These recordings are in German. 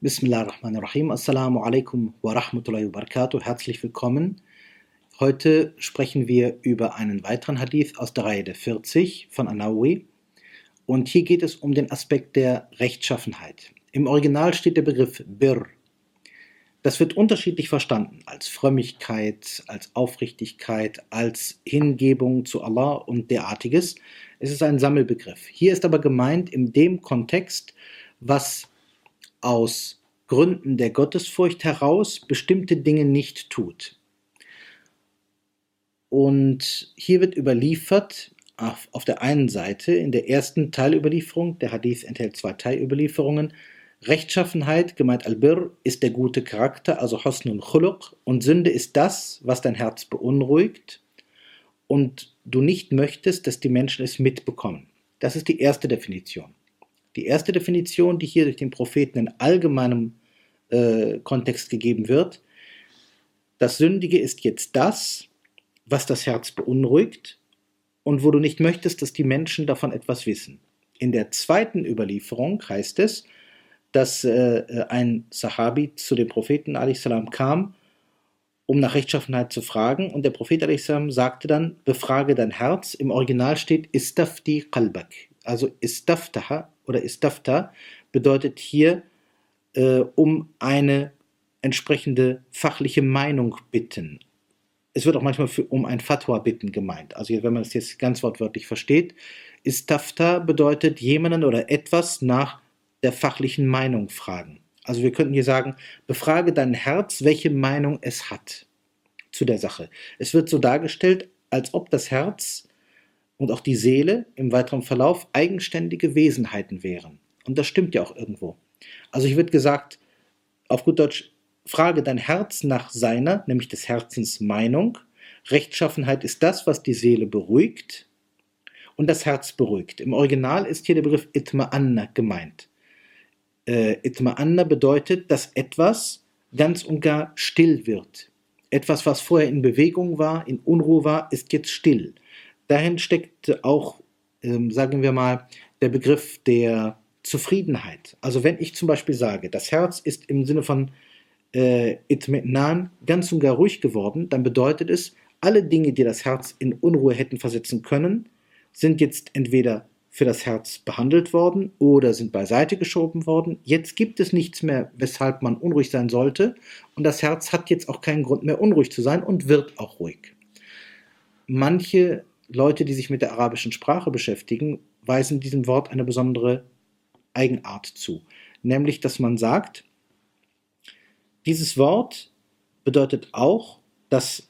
Bismillahirrahmanirrahim. Assalamu alaikum wa rahmatullahi wa barakatuh. Herzlich willkommen. Heute sprechen wir über einen weiteren Hadith aus der Reihe der 40 von Anawi. Und hier geht es um den Aspekt der Rechtschaffenheit. Im Original steht der Begriff Bir. Das wird unterschiedlich verstanden, als Frömmigkeit, als Aufrichtigkeit, als Hingebung zu Allah und derartiges. Es ist ein Sammelbegriff. Hier ist aber gemeint in dem Kontext, was aus Gründen der Gottesfurcht heraus bestimmte Dinge nicht tut. Und hier wird überliefert, auf, der einen Seite, in der ersten Teilüberlieferung, der Hadith enthält zwei Teilüberlieferungen, Rechtschaffenheit, gemeint Albir, ist der gute Charakter, also Hosnul Khuluq, und Sünde ist das, was dein Herz beunruhigt und du nicht möchtest, dass die Menschen es mitbekommen. Das ist die erste Definition. Die erste Definition, die hier durch den Propheten in allgemeinem äh, Kontext gegeben wird, das Sündige ist jetzt das, was das Herz beunruhigt und wo du nicht möchtest, dass die Menschen davon etwas wissen. In der zweiten Überlieferung heißt es, dass äh, ein Sahabi zu dem Propheten salam kam, um nach Rechtschaffenheit zu fragen. Und der Prophet salam sagte dann, befrage dein Herz. Im Original steht istafti qalbak. Also istaftaha oder istafta bedeutet hier äh, um eine entsprechende fachliche Meinung bitten. Es wird auch manchmal für, um ein Fatwa bitten gemeint. Also wenn man es jetzt ganz wortwörtlich versteht, istafta bedeutet jemanden oder etwas nach der fachlichen Meinung fragen. Also wir könnten hier sagen, befrage dein Herz, welche Meinung es hat zu der Sache. Es wird so dargestellt, als ob das Herz und auch die Seele im weiteren Verlauf eigenständige Wesenheiten wären. Und das stimmt ja auch irgendwo. Also hier wird gesagt, auf gut Deutsch, frage dein Herz nach seiner, nämlich des Herzens Meinung. Rechtschaffenheit ist das, was die Seele beruhigt und das Herz beruhigt. Im Original ist hier der Begriff Itma'anna gemeint. Äh, Itma'anna bedeutet, dass etwas ganz und gar still wird. Etwas, was vorher in Bewegung war, in Unruhe war, ist jetzt still dahin steckt auch, ähm, sagen wir mal, der Begriff der Zufriedenheit. Also wenn ich zum Beispiel sage, das Herz ist im Sinne von äh, Itmenan ganz und gar ruhig geworden, dann bedeutet es, alle Dinge, die das Herz in Unruhe hätten versetzen können, sind jetzt entweder für das Herz behandelt worden oder sind beiseite geschoben worden. Jetzt gibt es nichts mehr, weshalb man unruhig sein sollte. Und das Herz hat jetzt auch keinen Grund mehr, unruhig zu sein und wird auch ruhig. Manche Leute, die sich mit der arabischen Sprache beschäftigen, weisen diesem Wort eine besondere Eigenart zu. Nämlich, dass man sagt, dieses Wort bedeutet auch, dass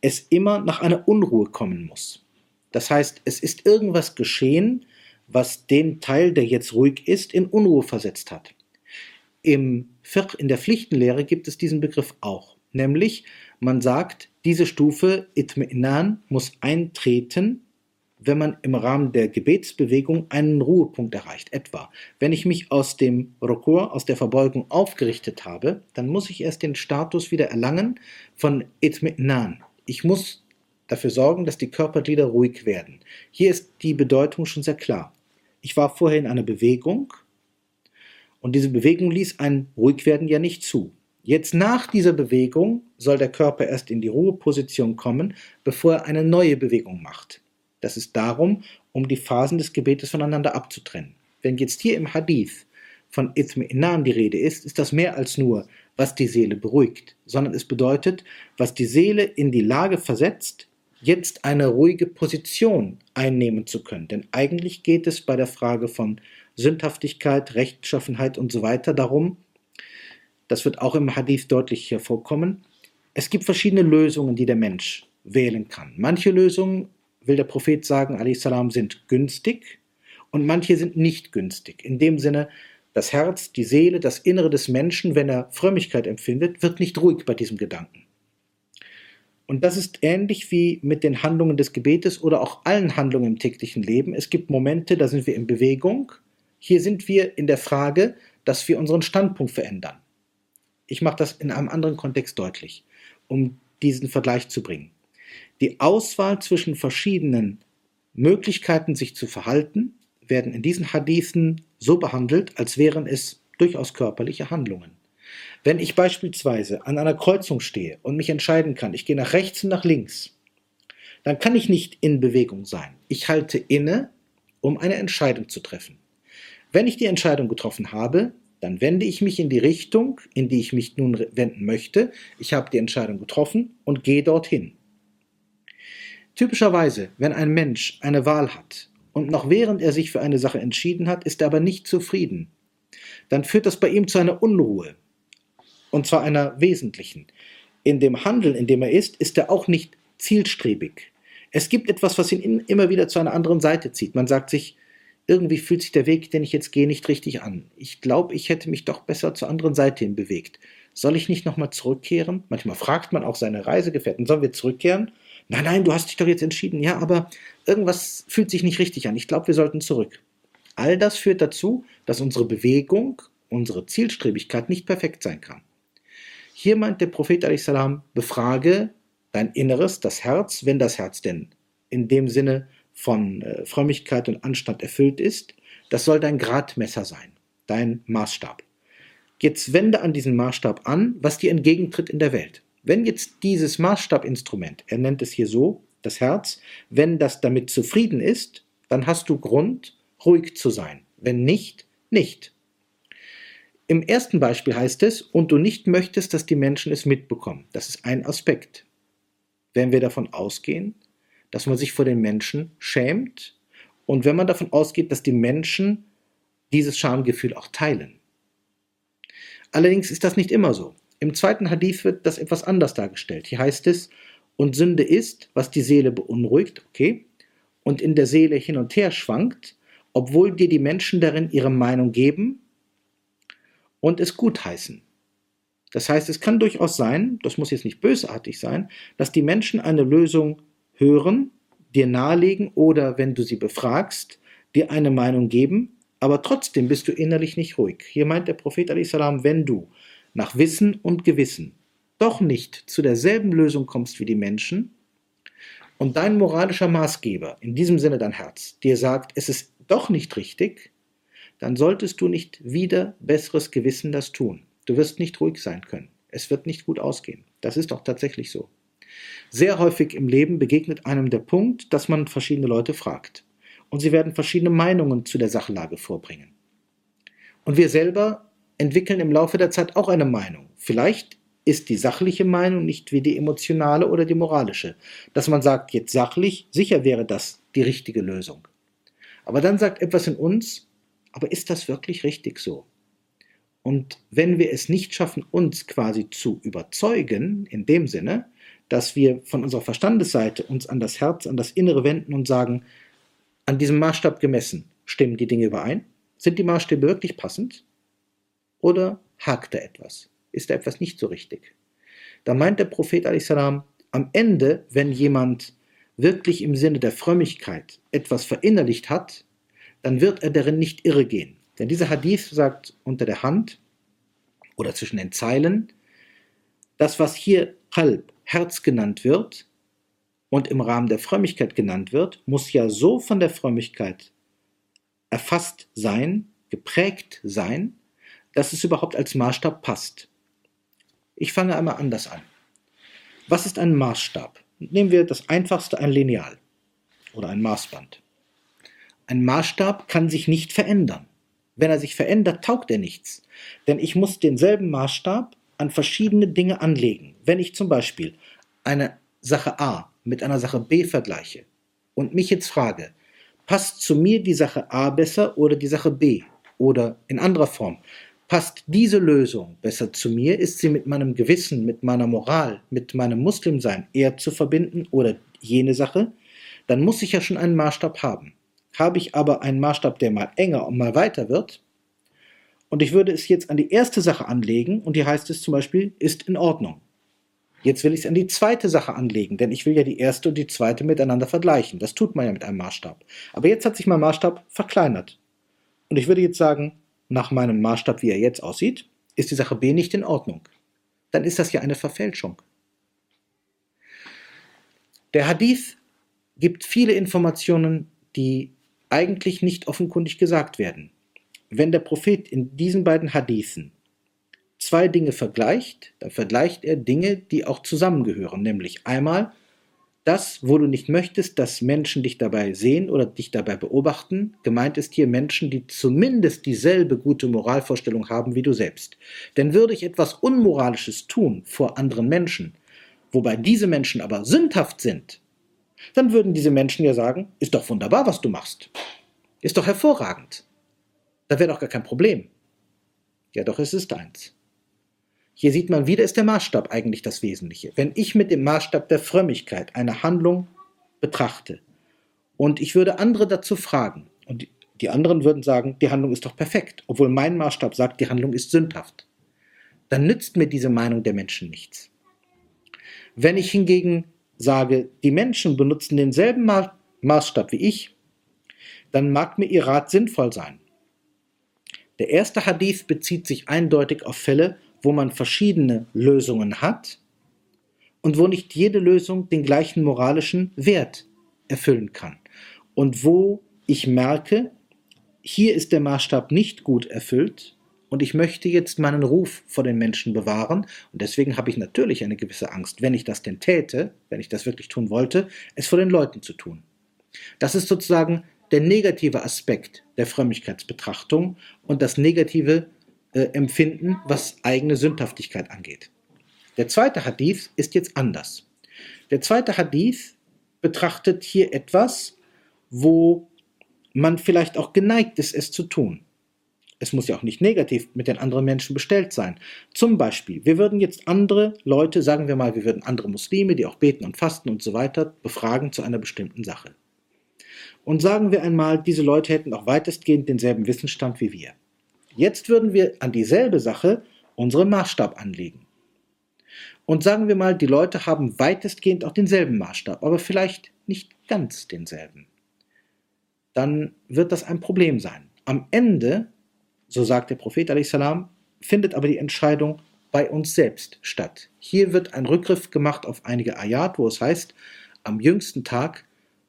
es immer nach einer Unruhe kommen muss. Das heißt, es ist irgendwas geschehen, was den Teil, der jetzt ruhig ist, in Unruhe versetzt hat. Im Fiqh, in der Pflichtenlehre, gibt es diesen Begriff auch. Nämlich, man sagt, diese Stufe Itminan muss eintreten, wenn man im Rahmen der Gebetsbewegung einen Ruhepunkt erreicht. Etwa, wenn ich mich aus dem Rukur, aus der Verbeugung aufgerichtet habe, dann muss ich erst den Status wieder erlangen von Itminan. Ich muss dafür sorgen, dass die Körperglieder ruhig werden. Hier ist die Bedeutung schon sehr klar. Ich war vorher in einer Bewegung und diese Bewegung ließ ein Ruhigwerden ja nicht zu. Jetzt nach dieser Bewegung soll der Körper erst in die Ruheposition kommen, bevor er eine neue Bewegung macht. Das ist darum, um die Phasen des Gebetes voneinander abzutrennen. Wenn jetzt hier im Hadith von Ithmi'nan die Rede ist, ist das mehr als nur, was die Seele beruhigt, sondern es bedeutet, was die Seele in die Lage versetzt, jetzt eine ruhige Position einnehmen zu können. Denn eigentlich geht es bei der Frage von Sündhaftigkeit, Rechtschaffenheit und so weiter darum, das wird auch im Hadith deutlich hervorkommen, es gibt verschiedene Lösungen, die der Mensch wählen kann. Manche Lösungen, will der Prophet sagen, salam, sind günstig und manche sind nicht günstig. In dem Sinne, das Herz, die Seele, das Innere des Menschen, wenn er Frömmigkeit empfindet, wird nicht ruhig bei diesem Gedanken. Und das ist ähnlich wie mit den Handlungen des Gebetes oder auch allen Handlungen im täglichen Leben. Es gibt Momente, da sind wir in Bewegung. Hier sind wir in der Frage, dass wir unseren Standpunkt verändern. Ich mache das in einem anderen Kontext deutlich, um diesen Vergleich zu bringen. Die Auswahl zwischen verschiedenen Möglichkeiten, sich zu verhalten, werden in diesen Hadithen so behandelt, als wären es durchaus körperliche Handlungen. Wenn ich beispielsweise an einer Kreuzung stehe und mich entscheiden kann, ich gehe nach rechts und nach links, dann kann ich nicht in Bewegung sein. Ich halte inne, um eine Entscheidung zu treffen. Wenn ich die Entscheidung getroffen habe, dann wende ich mich in die Richtung, in die ich mich nun wenden möchte. Ich habe die Entscheidung getroffen und gehe dorthin. Typischerweise, wenn ein Mensch eine Wahl hat und noch während er sich für eine Sache entschieden hat, ist er aber nicht zufrieden, dann führt das bei ihm zu einer Unruhe. Und zwar einer wesentlichen. In dem Handeln, in dem er ist, ist er auch nicht zielstrebig. Es gibt etwas, was ihn immer wieder zu einer anderen Seite zieht. Man sagt sich, irgendwie fühlt sich der Weg, den ich jetzt gehe, nicht richtig an. Ich glaube, ich hätte mich doch besser zur anderen Seite hin bewegt. Soll ich nicht nochmal zurückkehren? Manchmal fragt man auch seine Reisegefährten, sollen wir zurückkehren? Nein, nein, du hast dich doch jetzt entschieden. Ja, aber irgendwas fühlt sich nicht richtig an. Ich glaube, wir sollten zurück. All das führt dazu, dass unsere Bewegung, unsere Zielstrebigkeit nicht perfekt sein kann. Hier meint der Prophet salam, befrage dein Inneres, das Herz, wenn das Herz denn in dem Sinne von äh, Frömmigkeit und Anstand erfüllt ist, das soll dein Gradmesser sein, dein Maßstab. Jetzt wende an diesen Maßstab an, was dir entgegentritt in der Welt. Wenn jetzt dieses Maßstabinstrument, er nennt es hier so, das Herz, wenn das damit zufrieden ist, dann hast du Grund, ruhig zu sein. Wenn nicht, nicht. Im ersten Beispiel heißt es, und du nicht möchtest, dass die Menschen es mitbekommen. Das ist ein Aspekt. Wenn wir davon ausgehen, dass man sich vor den Menschen schämt und wenn man davon ausgeht, dass die Menschen dieses Schamgefühl auch teilen. Allerdings ist das nicht immer so. Im zweiten Hadith wird das etwas anders dargestellt. Hier heißt es, und Sünde ist, was die Seele beunruhigt, okay, und in der Seele hin und her schwankt, obwohl dir die Menschen darin ihre Meinung geben und es gutheißen. Das heißt, es kann durchaus sein, das muss jetzt nicht bösartig sein, dass die Menschen eine Lösung hören, dir nahelegen oder, wenn du sie befragst, dir eine Meinung geben, aber trotzdem bist du innerlich nicht ruhig. Hier meint der Prophet salam, wenn du nach Wissen und Gewissen doch nicht zu derselben Lösung kommst wie die Menschen und dein moralischer Maßgeber, in diesem Sinne dein Herz, dir sagt, es ist doch nicht richtig, dann solltest du nicht wieder besseres Gewissen das tun. Du wirst nicht ruhig sein können. Es wird nicht gut ausgehen. Das ist doch tatsächlich so. Sehr häufig im Leben begegnet einem der Punkt, dass man verschiedene Leute fragt. Und sie werden verschiedene Meinungen zu der Sachlage vorbringen. Und wir selber entwickeln im Laufe der Zeit auch eine Meinung. Vielleicht ist die sachliche Meinung nicht wie die emotionale oder die moralische. Dass man sagt, jetzt sachlich, sicher wäre das die richtige Lösung. Aber dann sagt etwas in uns, aber ist das wirklich richtig so? Und wenn wir es nicht schaffen, uns quasi zu überzeugen, in dem Sinne, dass wir von unserer Verstandesseite uns an das Herz, an das Innere wenden und sagen, an diesem Maßstab gemessen, stimmen die Dinge überein? Sind die Maßstäbe wirklich passend? Oder hakt da etwas? Ist da etwas nicht so richtig? Da meint der Prophet salam, am Ende, wenn jemand wirklich im Sinne der Frömmigkeit etwas verinnerlicht hat, dann wird er darin nicht irre gehen. Denn dieser Hadith sagt unter der Hand oder zwischen den Zeilen, das, was hier Qalb, Herz genannt wird und im Rahmen der Frömmigkeit genannt wird, muss ja so von der Frömmigkeit erfasst sein, geprägt sein, dass es überhaupt als Maßstab passt. Ich fange einmal anders an. Was ist ein Maßstab? Nehmen wir das einfachste, ein Lineal oder ein Maßband. Ein Maßstab kann sich nicht verändern. Wenn er sich verändert, taugt er nichts. Denn ich muss denselben Maßstab an verschiedene Dinge anlegen. Wenn ich zum Beispiel eine Sache A mit einer Sache B vergleiche und mich jetzt frage, passt zu mir die Sache A besser oder die Sache B? Oder in anderer Form, passt diese Lösung besser zu mir? Ist sie mit meinem Gewissen, mit meiner Moral, mit meinem Muslimsein eher zu verbinden oder jene Sache? Dann muss ich ja schon einen Maßstab haben. Habe ich aber einen Maßstab, der mal enger und mal weiter wird, und ich würde es jetzt an die erste Sache anlegen und hier heißt es zum Beispiel, ist in Ordnung. Jetzt will ich es an die zweite Sache anlegen, denn ich will ja die erste und die zweite miteinander vergleichen. Das tut man ja mit einem Maßstab. Aber jetzt hat sich mein Maßstab verkleinert. Und ich würde jetzt sagen, nach meinem Maßstab, wie er jetzt aussieht, ist die Sache B nicht in Ordnung. Dann ist das ja eine Verfälschung. Der Hadith gibt viele Informationen, die eigentlich nicht offenkundig gesagt werden. Wenn der Prophet in diesen beiden Hadithen zwei Dinge vergleicht, dann vergleicht er Dinge, die auch zusammengehören, nämlich einmal das, wo du nicht möchtest, dass Menschen dich dabei sehen oder dich dabei beobachten. Gemeint ist hier Menschen, die zumindest dieselbe gute Moralvorstellung haben wie du selbst. Denn würde ich etwas Unmoralisches tun vor anderen Menschen, wobei diese Menschen aber sündhaft sind, dann würden diese Menschen ja sagen, ist doch wunderbar, was du machst. Ist doch hervorragend. Da wäre doch gar kein Problem. Ja, doch es ist eins. Hier sieht man wieder, ist der Maßstab eigentlich das Wesentliche. Wenn ich mit dem Maßstab der Frömmigkeit eine Handlung betrachte und ich würde andere dazu fragen und die anderen würden sagen, die Handlung ist doch perfekt, obwohl mein Maßstab sagt, die Handlung ist sündhaft, dann nützt mir diese Meinung der Menschen nichts. Wenn ich hingegen sage, die Menschen benutzen denselben Maßstab wie ich, dann mag mir ihr Rat sinnvoll sein. Der erste Hadith bezieht sich eindeutig auf Fälle, wo man verschiedene Lösungen hat und wo nicht jede Lösung den gleichen moralischen Wert erfüllen kann. Und wo ich merke, hier ist der Maßstab nicht gut erfüllt und ich möchte jetzt meinen Ruf vor den Menschen bewahren und deswegen habe ich natürlich eine gewisse Angst, wenn ich das denn täte, wenn ich das wirklich tun wollte, es vor den Leuten zu tun. Das ist sozusagen der negative Aspekt der Frömmigkeitsbetrachtung und das negative äh, empfinden, was eigene Sündhaftigkeit angeht. Der zweite Hadith ist jetzt anders. Der zweite Hadith betrachtet hier etwas, wo man vielleicht auch geneigt ist, es zu tun. Es muss ja auch nicht negativ mit den anderen Menschen bestellt sein. Zum Beispiel, wir würden jetzt andere Leute, sagen wir mal, wir würden andere Muslime, die auch beten und fasten und so weiter, befragen zu einer bestimmten Sache. Und sagen wir einmal, diese Leute hätten auch weitestgehend denselben Wissensstand wie wir. Jetzt würden wir an dieselbe Sache unseren Maßstab anlegen. Und sagen wir mal, die Leute haben weitestgehend auch denselben Maßstab, aber vielleicht nicht ganz denselben. Dann wird das ein Problem sein. Am Ende, so sagt der Prophet salam, findet aber die Entscheidung bei uns selbst statt. Hier wird ein Rückgriff gemacht auf einige Ayat, wo es heißt, am jüngsten Tag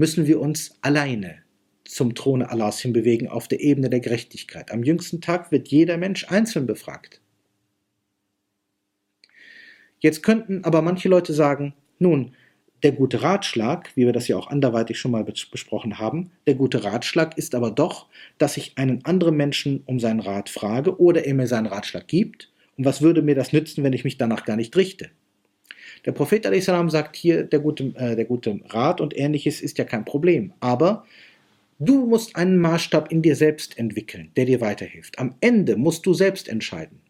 müssen wir uns alleine zum Throne Allahs hinbewegen auf der Ebene der Gerechtigkeit. Am jüngsten Tag wird jeder Mensch einzeln befragt. Jetzt könnten aber manche Leute sagen, nun, der gute Ratschlag, wie wir das ja auch anderweitig schon mal besprochen haben, der gute Ratschlag ist aber doch, dass ich einen anderen Menschen um seinen Rat frage oder er mir seinen Ratschlag gibt. Und was würde mir das nützen, wenn ich mich danach gar nicht richte? Der Prophet a.s. sagt hier, der gute, äh, der gute Rat und ähnliches ist ja kein Problem. Aber Du musst einen Maßstab in dir selbst entwickeln, der dir weiterhilft. Am Ende musst du selbst entscheiden.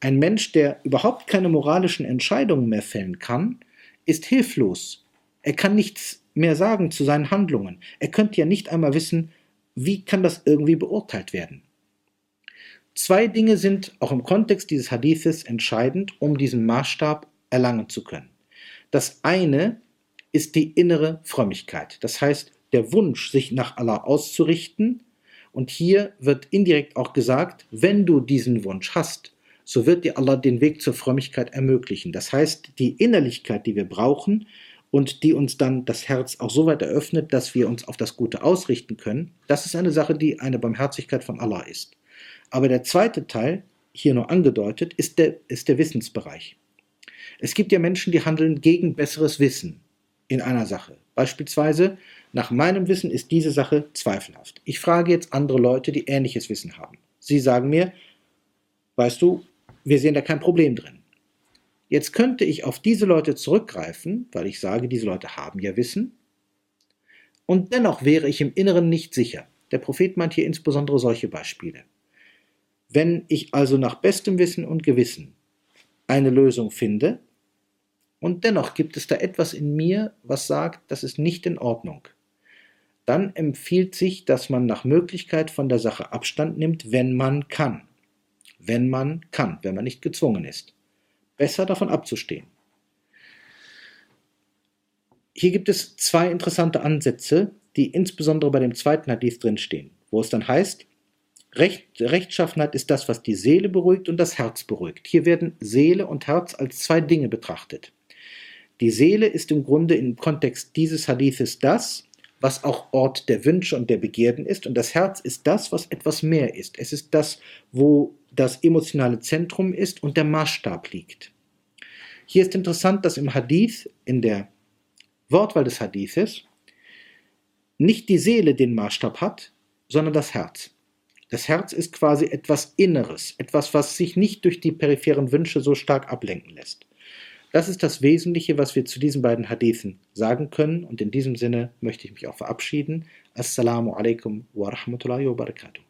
Ein Mensch, der überhaupt keine moralischen Entscheidungen mehr fällen kann, ist hilflos. Er kann nichts mehr sagen zu seinen Handlungen. Er könnte ja nicht einmal wissen, wie kann das irgendwie beurteilt werden. Zwei Dinge sind auch im Kontext dieses Hadithes entscheidend, um diesen Maßstab erlangen zu können. Das eine ist die innere Frömmigkeit. Das heißt, der Wunsch, sich nach Allah auszurichten. Und hier wird indirekt auch gesagt, wenn du diesen Wunsch hast, so wird dir Allah den Weg zur Frömmigkeit ermöglichen. Das heißt, die Innerlichkeit, die wir brauchen und die uns dann das Herz auch so weit eröffnet, dass wir uns auf das Gute ausrichten können, das ist eine Sache, die eine Barmherzigkeit von Allah ist. Aber der zweite Teil, hier nur angedeutet, ist der, ist der Wissensbereich. Es gibt ja Menschen, die handeln gegen besseres Wissen in einer Sache. Beispielsweise nach meinem Wissen ist diese Sache zweifelhaft. Ich frage jetzt andere Leute, die ähnliches Wissen haben. Sie sagen mir, weißt du, wir sehen da kein Problem drin. Jetzt könnte ich auf diese Leute zurückgreifen, weil ich sage, diese Leute haben ja Wissen. Und dennoch wäre ich im Inneren nicht sicher. Der Prophet meint hier insbesondere solche Beispiele. Wenn ich also nach bestem Wissen und Gewissen eine Lösung finde, und dennoch gibt es da etwas in mir, was sagt, das ist nicht in Ordnung, dann empfiehlt sich, dass man nach Möglichkeit von der Sache Abstand nimmt, wenn man kann. Wenn man kann, wenn man nicht gezwungen ist. Besser davon abzustehen. Hier gibt es zwei interessante Ansätze, die insbesondere bei dem zweiten Hadith drinstehen, wo es dann heißt, Recht, Rechtschaffenheit ist das, was die Seele beruhigt und das Herz beruhigt. Hier werden Seele und Herz als zwei Dinge betrachtet. Die Seele ist im Grunde im Kontext dieses Hadithes das, was auch Ort der Wünsche und der Begierden ist. Und das Herz ist das, was etwas mehr ist. Es ist das, wo das emotionale Zentrum ist und der Maßstab liegt. Hier ist interessant, dass im Hadith, in der Wortwahl des Hadithes, nicht die Seele den Maßstab hat, sondern das Herz. Das Herz ist quasi etwas Inneres, etwas, was sich nicht durch die peripheren Wünsche so stark ablenken lässt. Das ist das Wesentliche, was wir zu diesen beiden Hadithen sagen können. Und in diesem Sinne möchte ich mich auch verabschieden. Assalamu alaikum wa rahmatullahi wa barakatuh.